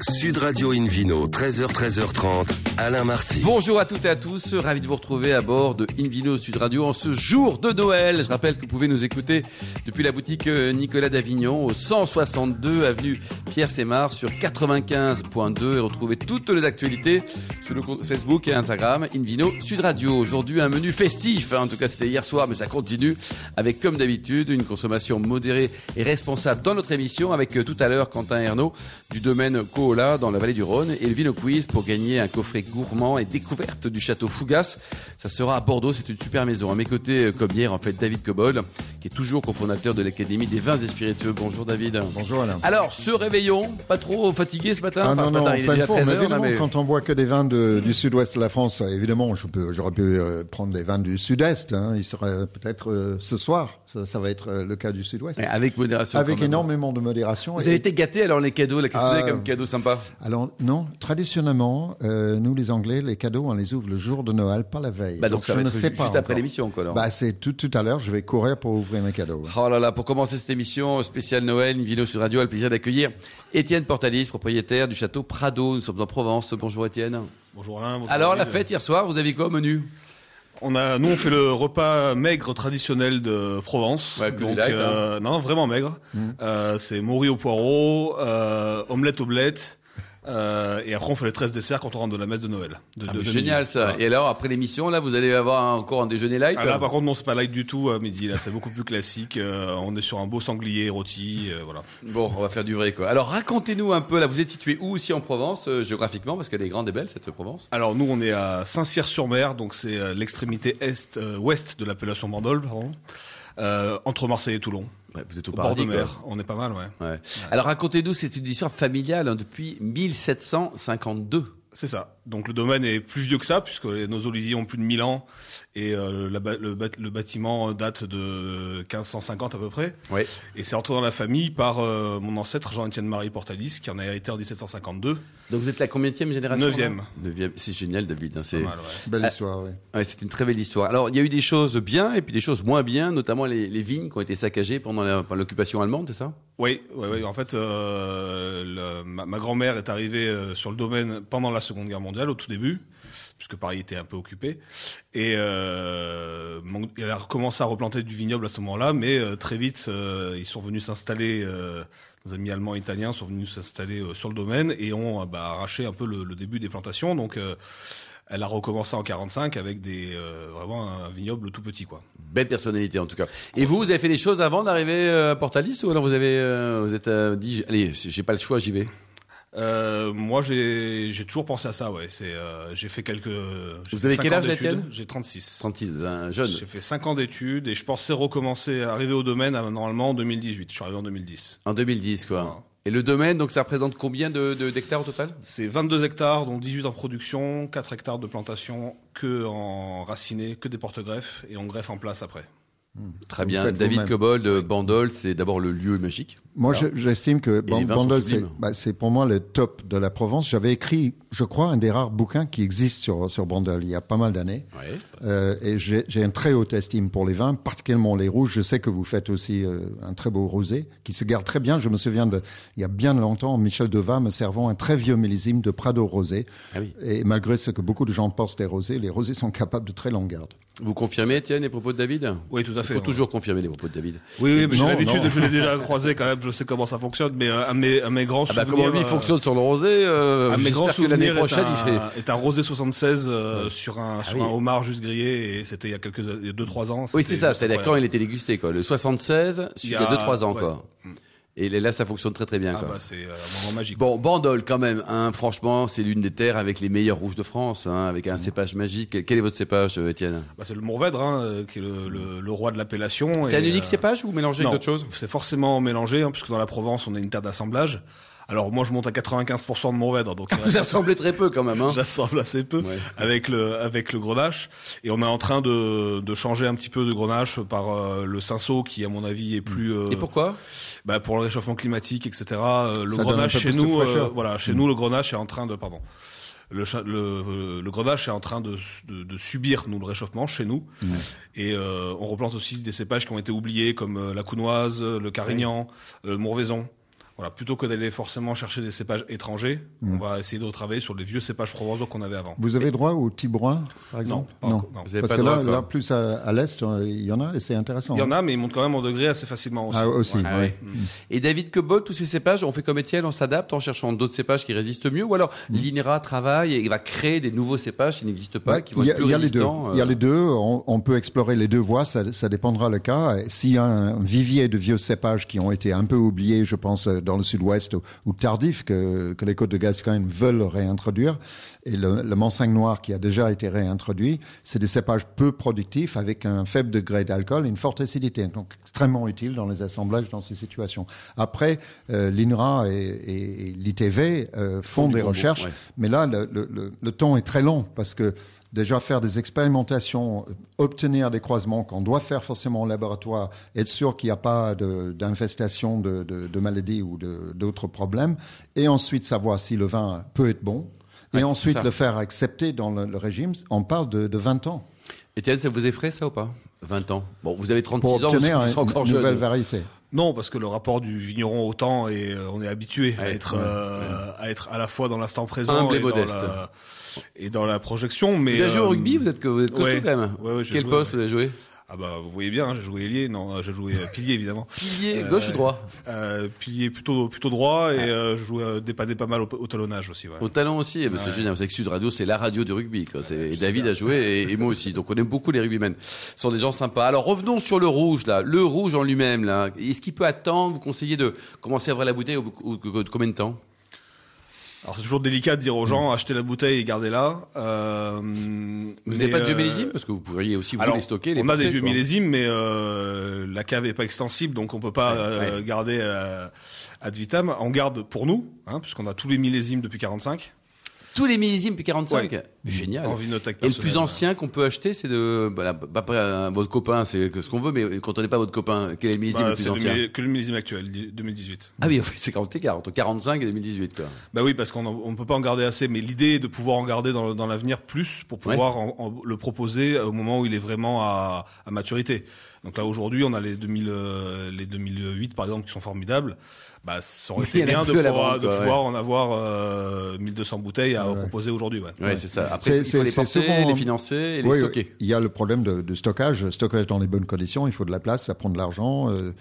Sud Radio Invino, 13h, 13h30, Alain Marty. Bonjour à toutes et à tous, ravi de vous retrouver à bord de Invino Sud Radio en ce jour de Noël. Je rappelle que vous pouvez nous écouter depuis la boutique euh, Nicolas d'Avignon au 162 avenue Pierre Sémar sur 95.2 et retrouver toutes les actualités sur le compte Facebook et Instagram Invino Sud Radio. Aujourd'hui un menu festif, hein. en tout cas c'était hier soir mais ça continue avec comme d'habitude une consommation modérée et responsable dans notre émission avec euh, tout à l'heure Quentin Ernaud du domaine Dans la vallée du Rhône et le Vino Quiz pour gagner un coffret gourmand et découverte du château Fougas. Ça sera à Bordeaux, c'est une super maison. À mes côtés, euh, comme hier, en fait, David Cobol, qui est toujours cofondateur de l'Académie des vins et spiritueux. Bonjour David. Bonjour Alain. Alors, ce réveillon, pas trop fatigué ce matin? Ah Enfin, non, ce non, matin, il est déjà forme. 13 heures, mais- quand on voit que des vins de- du sud-ouest de la France, euh, évidemment, j'aurais pu euh, prendre des vins du sud-est. hein. Il serait peut-être euh, ce soir. Ça, ça va être euh, le cas du sud-ouest. Avec modération. Avec énormément de modération. Vous Et- avez été gâtés alors les cadeaux, là, qu'est-ce que vous avez Ah. comme cadeau sympa Alors non, traditionnellement, euh, nous les Anglais, les cadeaux, on les ouvre le jour de Noël, pas la veille. Bah donc, ça je va ne être sais pas juste après l'émission quoi. Bah c'est tout, tout à l'heure. Je vais courir pour ouvrir mes cadeaux. Oh là là, pour commencer cette émission spéciale Noël, une vidéo sur radio, a le plaisir d'accueillir Étienne Portalis, propriétaire du château Prado. Nous sommes en Provence. Bonjour Étienne. Bonjour Alain. bonjour Alors la fête hier soir, vous avez quoi au menu? On a, nous on fait le repas maigre traditionnel de Provence. Ouais, Donc, light, hein. euh, non, vraiment maigre. Euh, c'est morue au poireau, euh, omelette au blette. Euh, et après on fait les 13 desserts quand on rentre de la messe de Noël. De, Ah, de- mais de Génial midi. ça. Voilà. Et alors après l'émission, là, vous allez avoir encore un déjeuner light. Ah, là par contre non c'est pas light du tout à midi là c'est beaucoup plus classique. Euh, on est sur un beau sanglier rôti. euh, voilà. Bon, on va faire du vrai quoi. Alors racontez-nous un peu. Là, vous êtes situé où aussi en Provence euh, géographiquement parce qu'elle est grande et belle cette Provence. Alors nous on est à Saint-Cyr-sur-Mer donc c'est euh, l'extrémité est euh, ouest de l'appellation Bandol pardon. Euh, entre Marseille et Toulon. Ouais, vous êtes au Au bord paradis. de quoi. mer. On est pas mal ouais. Ouais. Alors racontez-nous, c'est une histoire familiale hein, depuis 1752. C'est ça. Donc le domaine est plus vieux que ça, puisque nos oliviers ont plus de 1000 ans, et euh, la le, bâtiment date de 1550 à peu près. Oui. Et c'est entré dans la famille par euh, mon ancêtre Jean-Étienne Marie Portalis, qui en a hérité en 1752. Donc vous êtes la combienième génération Neuvième. C'est génial, David. hein, C'est c'est pas mal, ouais. Belle Ah. histoire. Oui. Ouais, c'est une très belle histoire. Alors, il y a eu des choses bien et puis des choses moins bien, notamment les, les vignes qui ont été saccagées pendant l'occupation allemande, c'est ça? Oui, oui, oui. En fait, euh, le- ma, ma grand-mère est arrivée euh, sur le domaine pendant la Seconde Guerre mondiale, au tout début, puisque Paris était un peu occupé. Et euh, elle a recommencé à replanter du vignoble à ce moment-là, mais euh, très vite, euh, ils sont venus s'installer. Euh, nos amis allemands et italiens sont venus s'installer euh, sur le domaine et ont euh, bah, arraché un peu le, début des plantations. Donc, euh, elle a recommencé en 45 avec des euh, vraiment un vignoble tout petit, quoi. Belle personnalité en tout cas. Et vous, vous avez fait des choses avant d'arriver euh, à Portalis ou alors vous avez, euh, vous êtes euh, dit, allez, j'ai pas le choix, j'y vais? Euh, moi, j'ai toujours pensé à ça, ouais. C'est euh, j'ai fait quelques. Vous fait avez quel âge. Étienne J'ai 36. 36, un jeune. J'ai fait 5 ans d'études et je pensais recommencer, arriver au domaine à, normalement en 2018. Je suis arrivé en 2010. En 2010, quoi. Et le domaine, donc ça représente combien de de- d'hectares au total? C'est 22 hectares, dont 18 en production, 4 hectares de plantation, que en raciné, que des porte-greffes et on greffe en place après. Très Vous bien. David. Cobold, de Bandol, c'est d'abord le lieu magique. Moi, j'estime que Bandol, c'est bah, c'est pour moi le top de la Provence. J'avais écrit, je crois, un des rares bouquins qui existent sur, sur Bandol il y a pas mal d'années. Ouais. Euh, et j'ai une très haute estime pour les vins, particulièrement les rouges. Je sais que vous faites aussi euh, un très beau rosé qui se garde très bien. Je me souviens de, il y a bien longtemps, Michel Devat me servant un très vieux millésime de Prado rosé. Ah oui. Et malgré ce que beaucoup de gens pensent des rosés, les rosés sont capables de très longue garde. Vous confirmez, Étienne, les propos de David? Oui, tout à Il fait. faut ouais. toujours confirmer les propos de David. Oui, oui, mais j'ai l'habitude, je l'ai déjà croisé quand même, je sais comment ça fonctionne, mais euh, un de mes, grands Ah bah, souvenirs... comment lui euh, fonctionne sur le rosé euh, un de mes grands J'espère que l'année souvenirs prochaine, est il est un rosé 76 euh, sur un sur oui. un homard juste grillé et c'était il y a quelques il y a deux trois ans. Oui, c'est ça. C'est-à-dire quand il était dégusté, quoi. Le 76, il y a Il y a- 2-3 ans, quoi. Et là, ça fonctionne très très bien, Ah quoi. bah c'est euh, un moment magique. Bon, Bandol, quand même, hein, franchement, c'est l'une des terres avec les meilleurs rouges de France, hein, avec un cépage magique. Quel est votre cépage, euh, Étienne? Bah, c'est le Mourvèdre hein, euh, qui est le, le, le roi de l'appellation. C'est un unique euh, cépage ou non, avec d'autres choses? C'est forcément mélangé, hein, puisque dans la Provence on est une terre d'assemblage. Alors moi je monte à 95% de Mourvèdre, donc il Vous reste- assemblez très peu, quand même. Hein. j'assemble assez peu Ouais. avec le avec le grenache. Et on est en train de, de changer un petit peu de grenache par euh, le cinceau qui à mon avis est plus euh, Et pourquoi? bah, pour le réchauffement climatique etc euh, le Ça grenache chez nous euh, voilà chez nous le grenache est en train de pardon le, le, le grenache est en train de, de, de subir nous le réchauffement chez nous. Et euh, on replante aussi des cépages qui ont été oubliés comme la counoise le carignan le mourvaison Voilà, plutôt que d'aller forcément chercher des cépages étrangers, on va essayer de travailler sur les vieux cépages provençaux qu'on avait avant. Vous avez droit au Tibrois, par exemple pas encore, non. Vous avez Parce pas que droit, là, là, plus à, à l'est, euh, il y en a et c'est intéressant. Il y en a, mais ils montent quand même en degré assez facilement aussi. Ah, aussi. Ouais. Ah ouais. Mm. Et David Cobol, tous ces cépages, on fait comme Étienne, on s'adapte en cherchant d'autres cépages qui résistent mieux, ou alors Mm. l'INRA travaille et va créer des nouveaux cépages qui n'existent pas, qui vont y a, être plus il y a les deux. résistants. Il y a euh, les deux. On, on peut explorer les deux voies. Ça, ça dépendra le cas. S'il y a un vivier de vieux cépages qui ont été un peu oubliés, je pense, euh, dans le sud-ouest ou, ou tardifs, que, que les côtes de Gascogne veulent réintroduire, et le, le noir qui a déjà été réintroduit, c'est des cépages peu productifs avec un faible degré d'alcool et une forte acidité. Donc, extrêmement utile dans les assemblages dans ces situations. Après, euh, l'INRA et, et- et l'ITV euh, font des recherches, ouais. mais là, le- le temps est très long parce que déjà faire des expérimentations, euh, obtenir des croisements qu'on doit faire forcément au laboratoire, être sûr qu'il n'y a pas d'infestation de, de, de maladies ou d'autres problèmes, et ensuite savoir si le vin peut être bon, et Ouais, ensuite ça. le faire accepter dans le, le régime, on parle de, de 20 ans Étienne, ça vous effraie ça ou pas? 20 ans. Bon, vous avez 36 pour ans, vous obtenir êtes une, encore une nouvelle jeune. variété. Non, parce que le rapport du vigneron au temps et on est habitué à être euh, à être à la fois dans l'instant présent et dans la, et dans la projection. Mais Vous avez joué au euh, rugby, vous êtes, que- vous êtes costaud ouais. quand même. Ouais, ouais, j'ai Quel joué, poste vous avez joué? Ah bah vous voyez bien, hein, j'ai joué ailier, non, j'ai joué euh, pilier évidemment. Pilier, Euh, gauche ou droit? Euh, pilier plutôt plutôt droit et euh, je jouais dépanné pas mal au, au talonnage aussi. Ouais. Au talent aussi, eh ben, c'est génial. Vous savez que Sud Radio, c'est la radio du rugby. Quoi. C'est- et David a joué et, et moi aussi. Donc on aime beaucoup les rugbymen. Ce sont des gens sympas. Alors revenons sur le rouge là. Le rouge en lui-même là. Est-ce qu'il peut attendre Vous conseillez de commencer à ouvrir la bouteille au, au- au- combien de temps? Alors c'est toujours délicat de dire aux gens achetez la bouteille et gardez-la. Euh, Vous n'avez pas de vieux millésimes parce que vous pourriez aussi vous Alors, les stocker. Les on a des vieux quoi. millésimes, mais euh, la cave est pas extensible, donc on peut pas Ouais, euh, ouais. garder euh, ad vitam. On garde pour nous, hein, puisqu'on a tous les millésimes depuis 45. Tous les millésimes depuis 45. Ouais. Génial. En vinothèque Et le plus ancien qu'on peut acheter, c'est de, voilà, pas pas, euh, votre copain, c'est que ce qu'on veut, mais quand on n'est pas votre copain, quel est le millésime Bah, le plus le ancien que le millésime actuel, 2018. Ah oui, en fait, c'est quand l'écart entre 45 et 2018, quoi. Bah oui, parce qu'on on peut pas en garder assez, mais l'idée est de pouvoir en garder dans, dans l'avenir plus pour pouvoir en- en- le proposer au moment où il est vraiment à, à maturité. Donc là aujourd'hui, on a les 2000, euh, les 2008 par exemple qui sont formidables. Bah, ça aurait été bien de pouvoir, de en avoir euh, 1200 bouteilles à Ouais. proposer aujourd'hui. Ouais. Ouais, c'est ça. Après, il faut les porter, souvent- les financer et les Oui, stocker. oui. Il y a le problème de, de stockage, stockage dans les bonnes conditions. Il faut de la place, ça prend de l'argent. euh,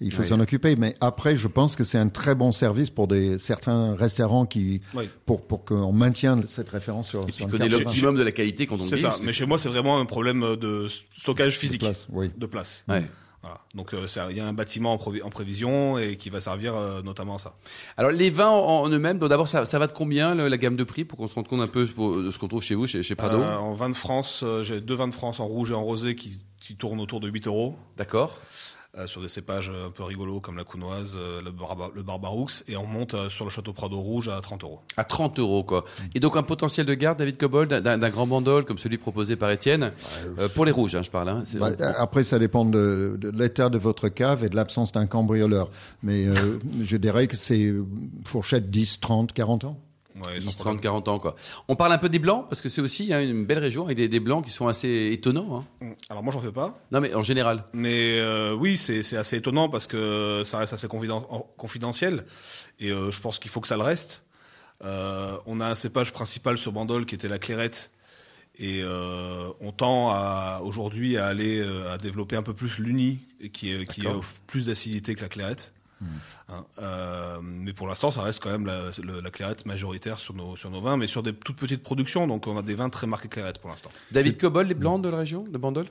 il faut Oui. s'en occuper. Mais après, je pense que c'est un très bon service pour des certains restaurants qui, Oui. pour pour qu'on maintienne cette référence sur. Et sur puis connaît l'optimum de la qualité quand on C'est ça. Mais chez moi, c'est vraiment un problème de stockage de physique, place, oui. de place. Ouais. Voilà. Donc euh, il y a un bâtiment en, prévision et qui va servir euh, notamment à ça. Alors les vins en, en eux-mêmes, d'abord ça, ça va de combien le- la gamme de prix pour qu'on se rende compte un peu de ce qu'on trouve chez vous, chez, chez Prado Euh, en vin de France, j'ai deux vins de France en rouge et en rosé qui, qui tournent autour de 8 euros. D'accord. Euh, sur des cépages un peu rigolos comme la counoise, euh, le, barba, le barbaroux, et on monte euh, sur le château Prado rouge à 30 euros. À 30 euros quoi. Et donc un potentiel de garde, David Cobold, d'un grand bandol comme celui proposé par Étienne, euh, pour les rouges, hein, je parle. Hein. Bah, après, ça dépend de, de l'état de votre cave et de l'absence d'un cambrioleur. Mais euh, je dirais que c'est euh, fourchette 10, 30, 40 ans. Ouais, 10, sans 30, problème. 40 ans quoi. On parle un peu des blancs parce que c'est aussi hein, une belle région avec des, des blancs qui sont assez étonnants. Hein. Alors moi j'en fais pas, Non mais en général. mais euh, oui c'est assez étonnant parce que ça reste assez confiden- en- confidentiel et euh, je pense qu'il faut que ça le reste. Euh, on a un cépage principal sur Bandol qui était la clairette et on tend aujourd'hui à aller à développer un peu plus l'uni qui qui offre plus d'acidité que la clairette. Hein, euh, mais pour l'instant, ça reste quand même la, clairette majoritaire sur nos, sur nos vins, mais sur des toutes petites productions. Donc, on a des vins très marqués clairette pour l'instant. David Cobold, les blancs de la région, de Bandol?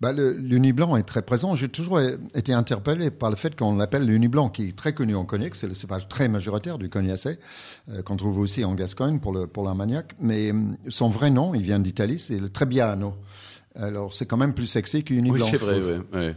Bah, le- l'uni blanc est très présent. J'ai toujours été interpellé par le fait qu'on l'appelle l'uni blanc, qui est très connu en cognac. C'est le cépage très majoritaire du cognacé, euh, qu'on trouve aussi en Gascogne pour le pour l'armagnac. Mais hum, son vrai nom, il vient d'Italie, c'est le Trebbiano. Alors c'est quand même plus sexy qu'uni Oui, blanc. c'est vrai. ouais.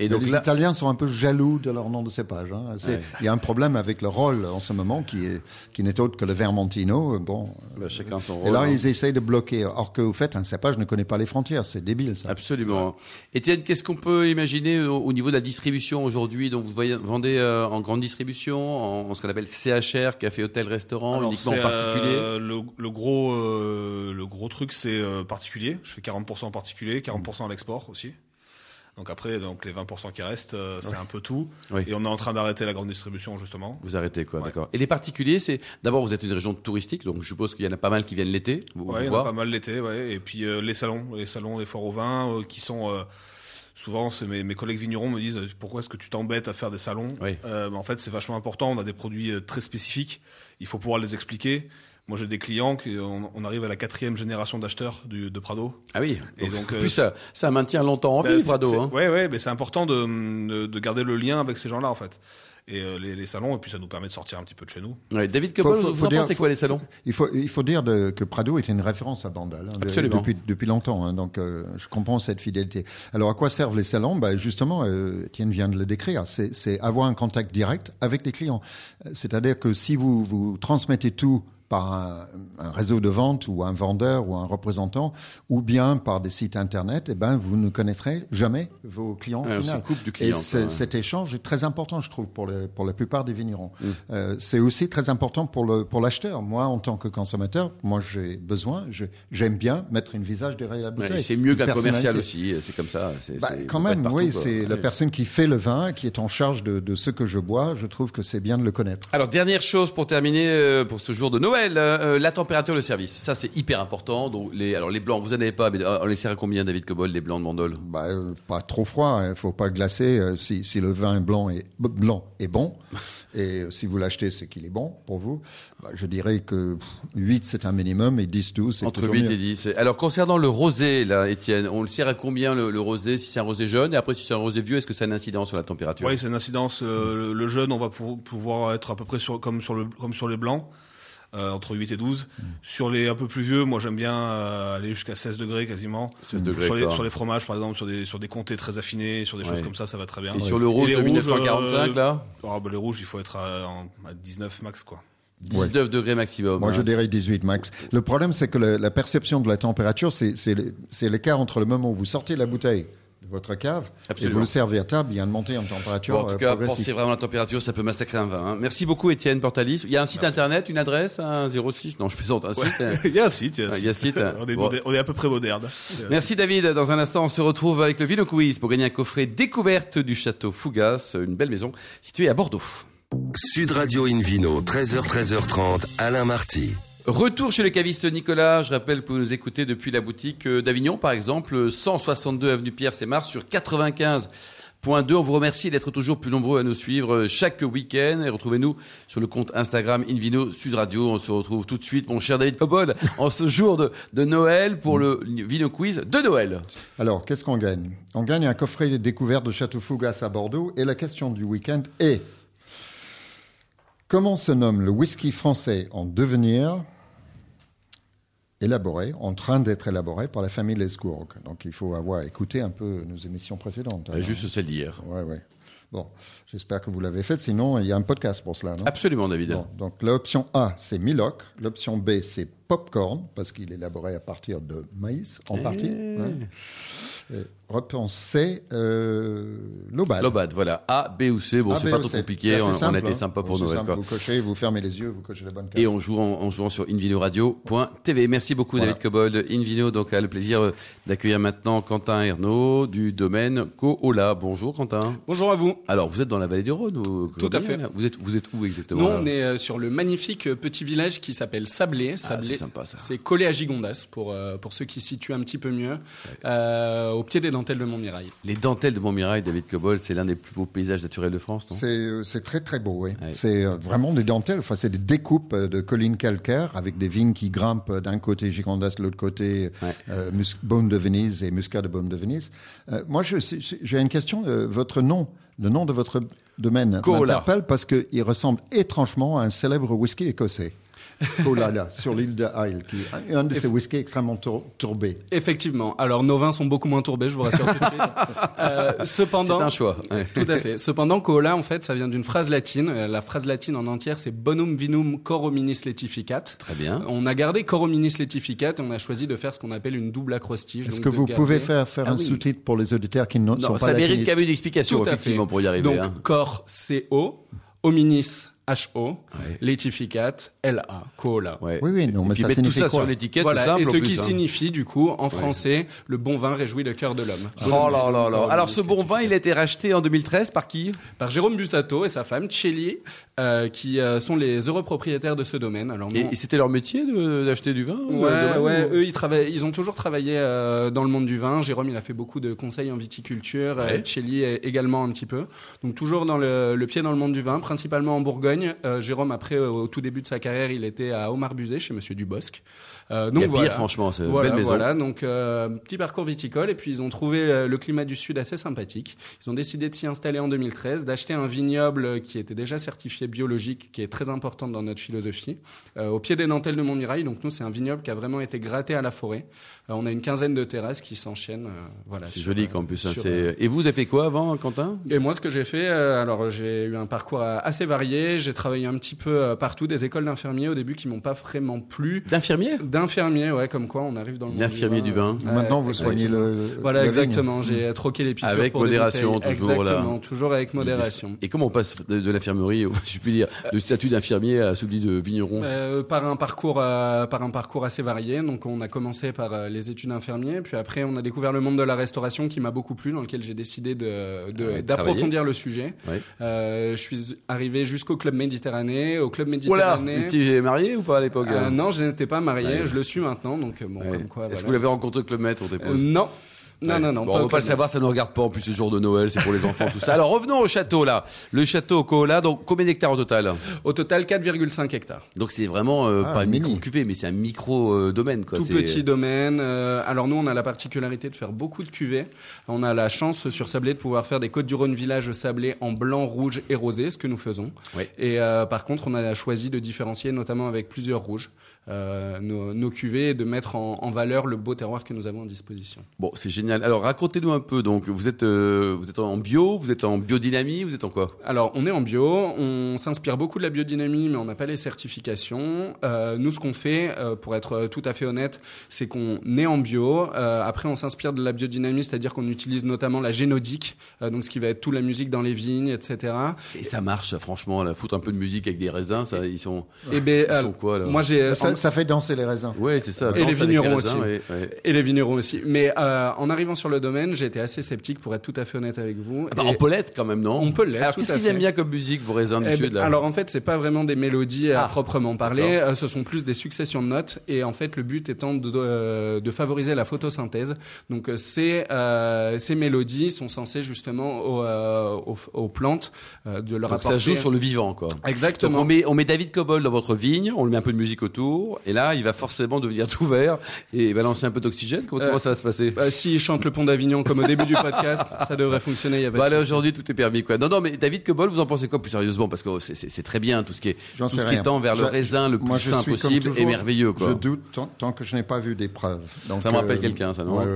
Et donc les là, Italiens sont un peu jaloux de leur nom de cépage. Hein. Ouais. Il y a un problème avec le rôle en ce moment qui est qui n'est autre que le Vermentino. Bon, bah, chacun son et rôle. là hein. ils essayent de bloquer. Or que vous faites un cépage ne connaît pas les frontières. C'est débile ça. Absolument. Étienne, qu'est-ce qu'on peut imaginer au, au niveau de la distribution aujourd'hui? Donc vous voyez- vendez euh, en grande distribution, en, ce qu'on appelle CHR, café, hôtel, restaurant, Alors, uniquement particulier? euh, le, le gros, euh, le gros truc, c'est euh, particulier. Je fais 40% en particulier, 40% à l'export aussi. Donc après, donc les 20% qui restent, euh, c'est un peu tout. Oui. Et on est en train d'arrêter la grande distribution justement. Vous arrêtez quoi, Ouais. d'accord. Et les particuliers, c'est d'abord vous êtes une région touristique, donc je suppose qu'il y en a pas mal qui viennent l'été. Ouais, il y en a pas mal l'été, ouais. Et puis euh, les salons, les salons des foires au vin, euh, qui sont euh, souvent, c'est mes, mes collègues vignerons me disent pourquoi est-ce que tu t'embêtes à faire des salons Oui. Euh, En fait, c'est vachement important. On a des produits euh, très spécifiques. Il faut pouvoir les expliquer. Moi, j'ai des clients qui on, on arrive à la quatrième génération d'acheteurs du- de Prado. Ah oui. Et donc, donc, euh, plus ça, ça maintient longtemps en Ben, vie, Prado. Hein. Ouais, ouais, mais c'est important de, de, de garder le lien avec ces gens-là, en fait. Et euh, les, les salons, et puis ça nous permet de sortir un petit peu de chez nous. Ouais, David Cobol, faut- vous faut en dire- pensez quoi les salons Il faut, il faut dire de- que Prado était une référence à Bandal hein, de- Absolument. depuis, depuis longtemps. hein, donc, euh, je comprends cette fidélité. Alors, à quoi servent les salons? Ben, Justement, euh, Étienne vient de le décrire. C'est c'est avoir un contact direct avec les clients. C'est-à-dire que si vous, vous transmettez tout par un, un réseau de vente ou un vendeur ou un représentant, ou bien par des sites internet, eh ben vous ne connaîtrez jamais vos clients Ouais, on finaux. coupe du client, Et ouais. cet échange est très important, je trouve, pour, le, pour la plupart des vignerons. Mm. Euh, c'est aussi très important pour le pour l'acheteur. Moi, en tant que consommateur, moi j'ai besoin, je- j'aime bien mettre une visage derrière la Ouais, bouteille. et c'est mieux qu'un commercial aussi, c'est comme ça. c'est- Bah, c'est- quand même, partout, oui, quoi. c'est la Ouais. personne qui fait le vin, qui est en charge de, de ce que je bois. Je trouve que c'est bien de le connaître. Alors dernière chose pour terminer euh, pour ce jour de Noël, euh, la température, le service. Ça c'est hyper important. Donc les alors les blancs, vous en avez pas, mais euh, on les sert à combien David Cobol les blancs de Mandol? Bah, euh, pas trop froid, il faut pas glacer. euh, si, si le vin blanc est blanc est bon, et euh, si vous l'achetez, c'est qu'il est bon pour vous. Bah, je dirais que pff, 8 c'est un minimum et 10 12 c'est Entre plutôt 8 mieux. et 10. Alors concernant le rosé là, Étienne, on le sert à combien le, le rosé? Si c'est un rosé jeune et après si c'est un rosé vieux, est-ce que ça a une incidence sur la température? Oui, c'est une incidence. euh, le, le jeune, on va pou- pouvoir être à peu près sur, comme, sur le, comme sur les blancs, euh, entre 8 et 12. Mm. Sur les un peu plus vieux, moi j'aime bien euh, aller jusqu'à 16 degrés quasiment. 16 degrés, sur, les, quoi. sur les fromages, par exemple, sur des, sur des comtés très affinés, sur des Ouais. choses comme ça, ça va très bien. Et sur le les de rouges, 1945 euh, là ah, bah, les rouges, il faut être à, en- à 19 max, quoi. 19 degrés maximum. Moi, hein. je dirais 18 max. Le problème, c'est que le- la perception de la température, c'est l'écart entre le moment où vous sortez la bouteille de votre cave et vous le servez à table. Il y a une montée en température Bon, en tout euh, cas, progressive. pensez vraiment à la température, ça peut massacrer un vin. hein. Merci beaucoup, Étienne Portalis. Il y a un site internet, une adresse, un 06 Non, je plaisante, un site. hein. il y a un site, il y a un site. il y a un site. on, est Bon. moderne- on est à peu près moderne. Merci David. Dans un instant, on se retrouve avec le Vino Quiz pour gagner un coffret découverte du château Fougas, une belle maison située à Bordeaux. Sud Radio Invino, 13h, 13h30, Alain Marty. Retour chez le caviste Nicolas. Je rappelle que vous nous écoutez depuis la boutique euh, d'Avignon, par exemple, 162 avenue Pierre Sémar sur 95.2. On vous remercie d'être toujours plus nombreux à nous suivre euh, chaque week-end et retrouvez-nous sur le compte Instagram Invino Sud Radio. On se retrouve tout de suite, mon cher David Cobol, en ce jour de, de Noël pour le Vino Quiz de Noël. Alors, qu'est-ce qu'on gagne? On gagne un coffret de découverte de Château Fougas à Bordeaux. Et la question du week-end est comment se nomme le whisky français en devenir? Élaboré, en train d'être élaboré par la famille Lescourg Donc, il faut avoir écouté un peu nos émissions précédentes. Hein. Juste celle d'hier. Ouais, ouais. Bon, j'espère que vous l'avez fait. Sinon, il y a un podcast pour cela, non? Absolument, David. Bon, donc l'option A, c'est Miloc. L'option B, c'est Popcorn, parce qu'il est élaboré à partir de maïs, en partie. Eh. hein. Et Réponse C, euh, Lobad. Lobad, voilà. A, B ou C. Bon, c'est pas trop compliqué. On, on simple, a été hein. sympa pour Noël. simple, quoi. Vous cochez, vous fermez les yeux, vous cochez la bonne case. Et on joue en, en jouant sur invinoradio.tv. Merci beaucoup Voilà. David Cobold. Invino donc a le plaisir euh, d'accueillir maintenant Quentin Ernaud du domaine Coola. Bonjour Quentin. Bonjour à vous. Alors vous êtes dans la vallée du Rhône ou Tout à fait. là Vous êtes vous êtes où exactement Nous, on est euh, sur le magnifique euh, petit village qui s'appelle Sablé. Sablé, sympa, ça. C'est collé à Gigondas pour, euh, pour ceux qui situent un petit peu mieux, euh, au pied des dentelles de Montmirail. Les dentelles de Montmirail, David Cobold, c'est l'un des plus beaux paysages naturels de France, non? C'est euh, c'est très très beau, oui. Ouais. C'est euh, vraiment des dentelles. Enfin, c'est des découpes de collines calcaires avec des vignes qui grimpent d'un côté Gigondas, de l'autre côté Ouais. euh, Beaune de Venise et Muscat de Beaune de Venise. Euh, moi, j'ai une question. euh, votre nom, le nom de votre domaine m'interpelle parce qu'il ressemble étrangement à un célèbre whisky écossais. Colala, sur l'île de Isle, qui est un de ces whiskies extrêmement tour- tourbés. Effectivement. Alors, nos vins sont beaucoup moins tourbés, je vous rassure tout de suite. Euh, C'est cependant, un choix. Tout à fait. Cependant, cola, en fait, ça vient d'une phrase latine. Euh, La phrase latine en entière, c'est bonum vinum corominis letificat. Très bien. On a gardé corominis letificat et on a choisi de faire ce qu'on appelle une double acrostiche. Est-ce que vous garder- pouvez faire, faire Ah un oui. sous-titre pour les auditeurs qui ne sont pas ça mérite latinistes quand même une explication Tout à effectivement fait. pour y arriver. Donc, hein. cor, C-O, hominis, H-O, l'étificat L-A, cola. Ouais. Oui, oui, non, Et mais puis ça mettre tout ça quoi sur l'étiquette, Voilà, simple. et ce qui hein. signifie du coup en français le bon vin réjouit le cœur de l'homme. Oh là là là. Alors ce bon vin, il a été racheté en 2013 par qui? Par Jérôme Bussato et sa femme Chelly, euh, qui euh, sont les heureux propriétaires de ce domaine. Alors Et, et c'était leur métier d'acheter du vin ou, Ouais, euh, de ouais, ou- eux ils travaillent, ils ont toujours travaillé euh, dans le monde du vin. Jérôme, il a fait beaucoup de conseils en viticulture, Ouais. euh, Chelly euh, également un petit peu. Donc toujours dans le, le pied dans le monde du vin, principalement en Bourgogne. Euh, Jérôme, après, euh, au tout début de sa carrière, il était à Omar-Buzet chez Monsieur Dubosc. Euh, Il donc y a pire, voilà. franchement, c'est une Voilà, belle maison. voilà. Donc euh, petit parcours viticole et puis ils ont trouvé euh, le climat du sud assez sympathique. Ils ont décidé de s'y installer en 2013, d'acheter un vignoble qui était déjà certifié biologique, qui est très important dans notre philosophie, euh, au pied des dentelles de Montmirail. Donc nous c'est un vignoble qui a vraiment été gratté à la forêt. Euh, on a une quinzaine de terrasses qui s'enchaînent. euh, voilà. C'est joli qu'en plus. hein, Et vous avez fait quoi avant, Quentin? Et moi, ce que j'ai fait, euh, alors j'ai eu un parcours assez varié. J'ai travaillé un petit peu partout, des écoles d'infirmiers au début qui m'ont pas vraiment plu. D'infirmier ouais, comme quoi on arrive dans le monde L'infirmier du vin. Ouais, Maintenant, vous soignez exactement. le. Voilà, exactement. J'ai troqué les piqûres Avec pour modération, toujours, là. Exactement, toujours avec modération. Et comment on passe de, de l'infirmerie, je puis dire, de statut d'infirmier à celui de vigneron Euh, par un parcours, euh, par un parcours assez varié. Donc, on a commencé par euh, les études infirmiers, puis après, on a découvert le monde de la restauration qui m'a beaucoup plu, dans lequel j'ai décidé de, de- ouais, d'approfondir le sujet. Ouais. Euh, je suis arrivé jusqu'au club Méditerranée. Au club là Méditerranée. Étiez marié ou pas à l'époque non, je n'étais pas marié. Ouais. Je le suis maintenant. Donc, euh, bon, Ouais. comme quoi. Est-ce que vous l'avez rencontré au Club Med, on Euh, dépose non. Non, Ouais. non, non. Bon, pas on au va pas le savoir, ça ne nous regarde pas. En plus, c'est le jour de Noël, c'est pour les enfants, tout ça. Alors, revenons au château, là. Le château Koala, donc, combien d'hectares au total? Au total, 4,5 hectares. Donc, c'est vraiment, euh, Ah, pas un mini. micro cuvée, mais c'est un micro euh, domaine, quoi. Tout C'est- petit domaine. Euh, alors nous, on a la particularité de faire beaucoup de cuvées. On a la chance sur Sablé de pouvoir faire des Côtes du Rhône village sablé en blanc, rouge et rosé, ce que nous faisons. Ouais. Et euh, par contre, on a choisi de différencier, notamment avec plusieurs rouges, euh, nos, nos cuvées et de mettre en, en valeur le beau terroir que nous avons à disposition. Bon, c'est génial. Alors, racontez-nous un peu. Donc, vous êtes, euh, vous êtes en bio, vous êtes en biodynamie, vous êtes en quoi? Alors, on est en bio, on s'inspire beaucoup de la biodynamie, mais on n'a pas les certifications. Euh, nous, ce qu'on fait, euh, pour être tout à fait honnête, c'est qu'on est en bio. Euh, après, on s'inspire de la biodynamie, c'est-à-dire qu'on utilise notamment la génodique, euh, donc ce qui va être toute la musique dans les vignes, etc. Et ça marche, franchement, là, foutre un peu de musique avec des raisins, ça, ils sont, Et ben, ils sont quoi, là? moi, j'ai Ça, ça fait danser les raisins. Ouais, c'est ça. Et les vignerons raisins, aussi. ouais, ouais. et les vignerons aussi. Mais euh, en arrivant sur le domaine, j'ai été assez sceptique, pour être tout à fait honnête avec vous. Ah bah, Et- on peut l'être quand même, non? On peut l'être, Alors, qu'est-ce qu'ils aiment bien comme musique, vos raisins du Eh ben, Sud, là? alors en fait, c'est pas vraiment des mélodies à Ah. proprement parler. Euh, ce sont plus des successions de notes. Et en fait, le but étant de, de, de favoriser la photosynthèse. Donc euh, ces euh, ces mélodies sont censées justement aux, euh, aux, aux plantes euh, de leur Donc, apporter. ça joue sur le vivant, quoi. Donc, Exactement. on met, on met David Cobol dans votre vigne, on lui met un peu de musique autour, et là, il va forcément devenir tout vert et balancer un peu d'oxygène. Comment, Euh, comment ça va se passer Euh, S'il chante le pont d'Avignon comme au début du podcast, ça devrait fonctionner. Il y a pas Bon, de allez, souci. aujourd'hui, tout est permis, quoi. Non, non, mais David Cobol, vous en pensez quoi plus sérieusement? Parce que oh, c'est- c'est c'est très bien, tout ce qui est, tout ce qui rien. tend vers le Je- raisin le plus Moi, comme possible et toujours, merveilleux, quoi. Je doute tant, tant que je n'ai pas vu des preuves. Donc, Ça me rappelle quelqu'un, ça, non ouais, ouais,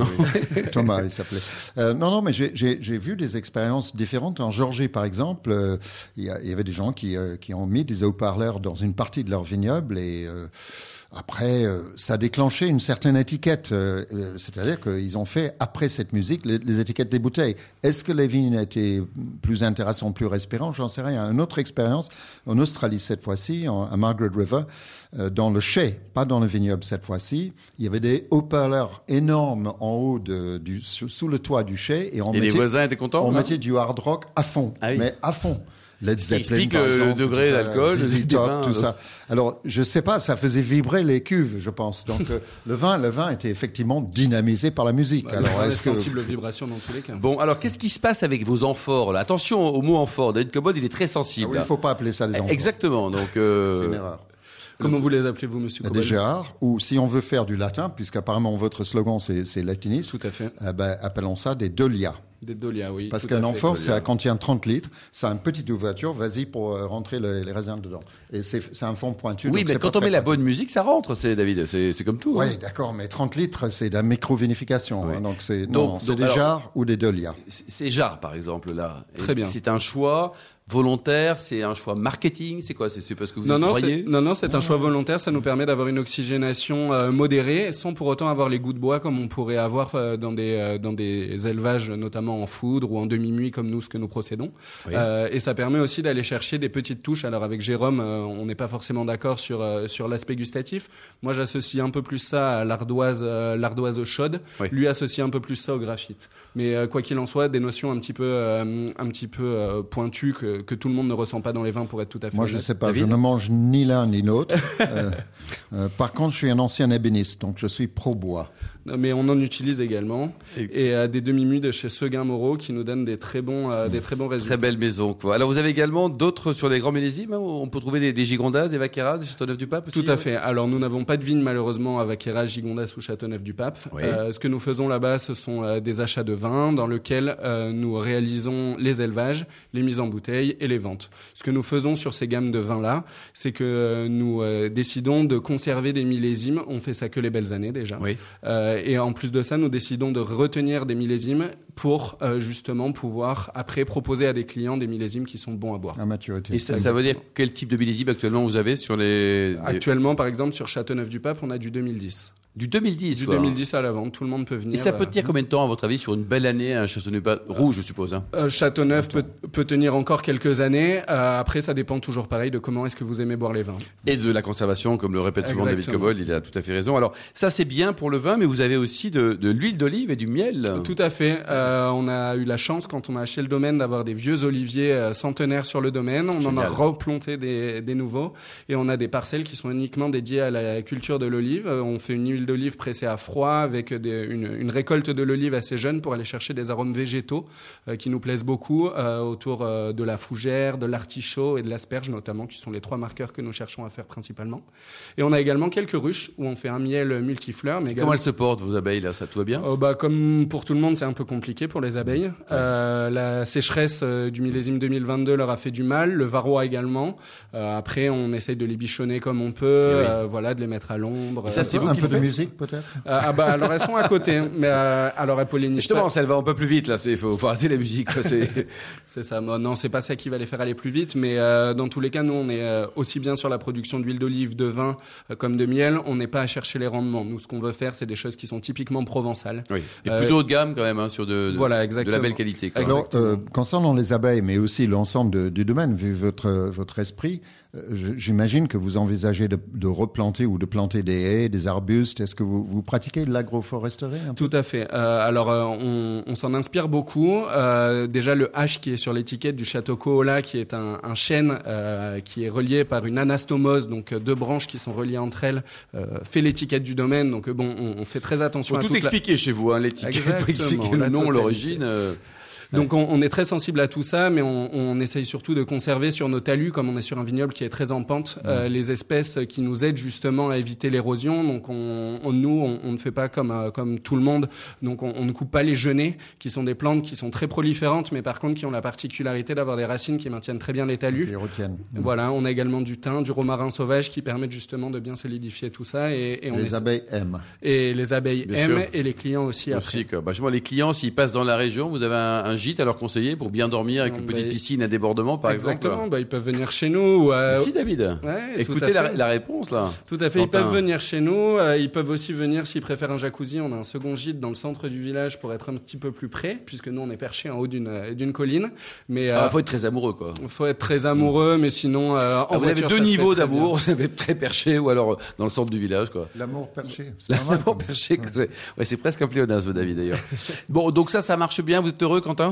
ouais. Thomas, il s'appelait. Euh, non, non, mais j'ai- j'ai j'ai vu des expériences différentes. En Georgie, par exemple, euh, il y, il avait des gens qui, euh, qui ont mis des haut-parleurs dans une partie de leur vignoble et euh, après, euh, ça a déclenché une certaine étiquette. euh, euh, C'est-à-dire qu'ils ont fait, après cette musique, les, les étiquettes des bouteilles. Est-ce que les vignes étaient plus intéressantes, plus respirantes? J'en sais rien. Une autre expérience, en Australie cette fois-ci, à Margaret River, euh, dans le chai, pas dans le vignoble cette fois-ci, il y avait des haut-parleurs énormes en haut de, du, sous, le toit du chai et on Et les mettait, voisins étaient contents on non mettait du hard rock à fond, Ah oui. mais à fond. Led Zeppelin, explique par le- le exemple, degré d'alcool, ZZ Top, vin, tout ça. Alors, je sais pas, ça faisait vibrer les cuves, je pense. Donc, euh, le vin, le vin était effectivement dynamisé par la musique. Bah, Alors, est-ce que sensible aux vibrations dans tous les cas. Bon, alors qu'est-ce qui se passe avec vos amphores là? Attention au mot amphore. David Cobol, il est très Ah sensible. oui, il faut pas appeler ça les enfants. Exactement. Donc, C'est euh, une erreur. Comment vous les appelez vous, Monsieur Des Cobol Gérard, ou si on veut faire du latin, puisqu'apparemment votre slogan c'est latiniste, Tout à fait. eh ben, appelons ça des dolia. Des Dolia, oui. Parce qu'un amphore, ça contient 30 litres, ça a une petite ouverture, vas-y pour euh, rentrer les, les raisins dedans. Et c'est un fond pointu. oui, mais quand on met la bonne musique, ça rentre. C'est David. C'est comme tout. hein. Oui, d'accord, mais 30 litres, c'est de la micro-vinification. Ouais. hein, donc c'est des alors- jarres ou des dolia. C'est- C'est jarre, par exemple, là. Très bien. C'est un choix volontaire, c'est un choix marketing, c'est quoi C'est parce que vous non, non, croyez non, non, c'est un choix volontaire. Ça nous permet d'avoir une oxygénation euh, modérée, sans pour autant avoir les goûts de bois comme on pourrait avoir euh, dans des euh, dans des élevages, notamment en foudre ou en demi-muit comme nous, ce que nous procédons. Oui. Et ça permet aussi d'aller chercher des petites touches. Alors avec Jérôme, on n'est pas forcément d'accord sur sur l'aspect gustatif. Moi, j'associe un peu plus ça à l'ardoise l'ardoise chaude. Oui. Lui associe un peu plus ça au graphite. Mais quoi qu'il en soit, des notions un petit peu un petit peu pointues que, que tout le monde ne ressent pas dans les vins pour être tout à fait Moi, je honnête. sais pas, David je ne mange ni l'un ni l'autre. Euh, euh, par contre, je suis un ancien ébéniste, donc je suis pro-bois. Non, Mais on en utilise également. Et- Et, euh, des demi-mues de chez Seguin Moreau qui nous donnent des très bons, euh, des très bons résultats. Très belle maison. Quoi. Alors vous avez également d'autres sur les grands millésimes. hein, où on peut trouver des, des Gigondas, des Vaqueras, des Châteauneuf-du-Pape. Tout à hein fait. Alors nous n'avons pas de vigne malheureusement à Vaqueras, Gigondas ou Châteauneuf-du-Pape. Oui. Euh, ce que nous faisons là-bas, ce sont euh, des achats de vin dans lesquels euh, nous réalisons les élevages, les mises en bouteille et les ventes. Ce que nous faisons sur ces gammes de vins-là, c'est que euh, nous euh, décidons de conserver des millésimes. On fait ça que les belles années déjà. Oui. Euh, et en plus de ça, nous décidons de retenir des millésimes pour euh, justement pouvoir après proposer à des clients des millésimes qui sont bons à boire. À maturité. Et ça, ça veut dire quel type de millésime actuellement vous avez sur les... les- Actuellement, par exemple, sur Châteauneuf-du-Pape, on a du 2010. Du 2010 Du quoi. 2010 à la vente, tout le monde peut venir. Et ça peut euh, tenir combien de temps à votre avis sur une belle année un Châteauneuf rouge je suppose hein euh, Châteauneuf peut, peut tenir encore quelques années. Euh, après, ça dépend toujours pareil de comment est-ce que vous aimez boire les vins. Et de la conservation, comme le répète souvent David. Cobold, il a tout à fait raison. Alors ça c'est bien pour le vin, mais vous avez aussi de, de l'huile d'olive et du miel. Tout à fait. Euh, on a eu la chance, quand on a acheté le domaine, d'avoir des vieux oliviers euh, centenaires sur le domaine. On en a replanté des, des nouveaux. Et on a des parcelles qui sont uniquement dédiées à la culture de l'olive. Euh, On fait une huile d'olive pressée à froid avec des- une, une récolte de l'olive assez jeune pour aller chercher des arômes végétaux euh, qui nous plaisent beaucoup euh, autour euh, de la fougère, de l'artichaut et de l'asperge notamment, qui sont les trois marqueurs que nous cherchons à faire principalement. Et on a également quelques ruches où on fait un miel multifleur. Mais également... Comment elles se portent vos abeilles là? Ça tout va bien? Oh, bah, comme pour tout le monde, c'est un peu compliqué pour les abeilles. Euh, la sécheresse euh, du millésime 2022 leur a fait du mal, le varroa également. Euh, après, on essaye de les bichonner comme on peut, Eh oui. euh, voilà, de les mettre à l'ombre. Et ça, c'est Euh, vous un qui peu le de musique, peut-être? Euh, ah bah alors elles sont à côté, mais euh, alors elles pollinisent Justement, pas. ça elle va un peu plus vite là. C'est faut, faut arrêter la musique. quoi, c'est- C'est ça. Non, c'est pas ça qui va les faire aller plus vite, mais euh, dans tous les cas, nous, on est euh, aussi bien sur la production d'huile d'olive, de vin, euh, comme de miel. On n'est pas à chercher les rendements. Nous, ce qu'on veut faire, c'est des choses qui sont typiquement provençales. oui. Et Euh, plutôt haut de gamme quand même hein, sur de, de- Voilà, de la belle qualité. quoi. Alors, euh, concernant les abeilles, mais aussi l'ensemble du domaine, vu votre, votre esprit, j'imagine que vous envisagez de, de replanter ou de planter des haies, des arbustes. Est-ce que vous, vous pratiquez de l'agroforesterie Tout à fait. Euh, alors, euh, on, on s'en inspire beaucoup. Euh, déjà, le H qui est sur l'étiquette du château Kohola, qui est un, un chêne euh, qui est relié par une anastomose, donc euh, deux branches qui sont reliées entre elles, euh, fait l'étiquette du domaine. Donc, euh, bon, on, on fait très attention faut à tout la- expliquer chez vous, hein, l'étiquette, le nom, l'origine. Donc on, on est très sensible à tout ça, mais on, on essaye surtout de conserver sur nos talus, comme on est sur un vignoble qui est très en pente, euh, les espèces qui nous aident justement à éviter l'érosion. Donc on, on- nous, on, on ne fait pas comme euh, comme tout le monde. Donc on, on ne coupe pas les genêts, qui sont des plantes qui sont très proliférantes, mais par contre qui ont la particularité d'avoir des racines qui maintiennent très bien les talus. qui retiennent Voilà, on a également du thym, du romarin sauvage qui permettent justement de bien solidifier tout ça et, et on Les abeilles aiment. et les abeilles Bien aiment sûr. et les clients aussi, après. aussi, quoi. Bah, justement, les clients, s'ils passent dans la région, vous avez un, un gîte à leur conseiller pour bien dormir avec Non, une petite piscine à débordement, par Exactement, exemple. bah, ils peuvent venir chez nous. ou, euh, Merci David. Ouais, Écoutez la, réponse là. Tout à fait, ils peuvent venir chez nous. euh, ils peuvent aussi venir s'ils préfèrent un jacuzzi. On a un second gîte dans le centre du village pour être un petit peu plus près, puisque nous on est perché en haut d'une euh, d'une colline. Mais Il euh, faut être très amoureux quoi. faut être très amoureux, mais sinon euh, en Ah, vous avez voiture, deux se fait niveaux d'amour, vous avez très perché ou alors dans le centre du village quoi. L'amour perché. L'amour perché, ouais, c'est presque un pléonasme David d'ailleurs. bon, donc ça, ça marche bien. Vous êtes heureux, Quentin?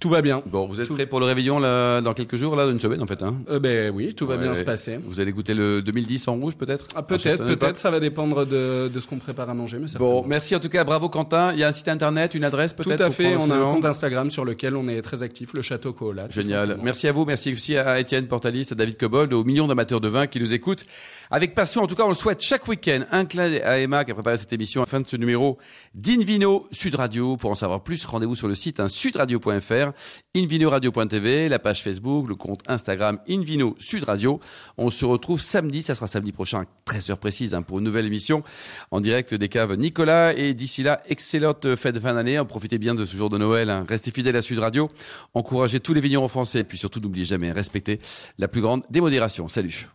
Tout va bien. Bon, vous êtes Tout- prêt pour le réveillon là, dans quelques jours, là, une semaine en fait. Hein? Euh, ben oui, tout va Ouais. bien se passer. Vous allez goûter le 2010 en rouge peut-être? Ah, peut-être, peut-être, ça va dépendre de, de ce qu'on prépare à manger, mais Bon, merci en tout cas, bravo Quentin. Il y a un site internet, une adresse Tout peut-être à pour fait, on a un compte Instagram sur lequel on est très actif, le Château tout Génial. Merci à vous. Merci aussi à Étienne Portaliste, à David Cobold, aux millions d'amateurs de vin qui nous écoutent avec passion. En tout cas, on le souhaite chaque week-end. Un clin à Emma qui a préparé cette émission à la fin de ce numéro d'Invino Sud Radio. Pour en savoir plus, rendez-vous sur le site hein, sudradio.fr. invinoradio.tv, la page Facebook, le compte Instagram Invino Sud Radio. On se retrouve samedi, ça sera samedi prochain, 13h précise, hein, pour une nouvelle émission en direct des caves Nicolas. Et d'ici là, excellente fête de fin d'année. Profitez bien de ce jour de Noël. Hein. Restez fidèles à Sud Radio. Encouragez tous les vignerons français. Et puis surtout, n'oubliez jamais, respectez la plus grande démodération. Salut.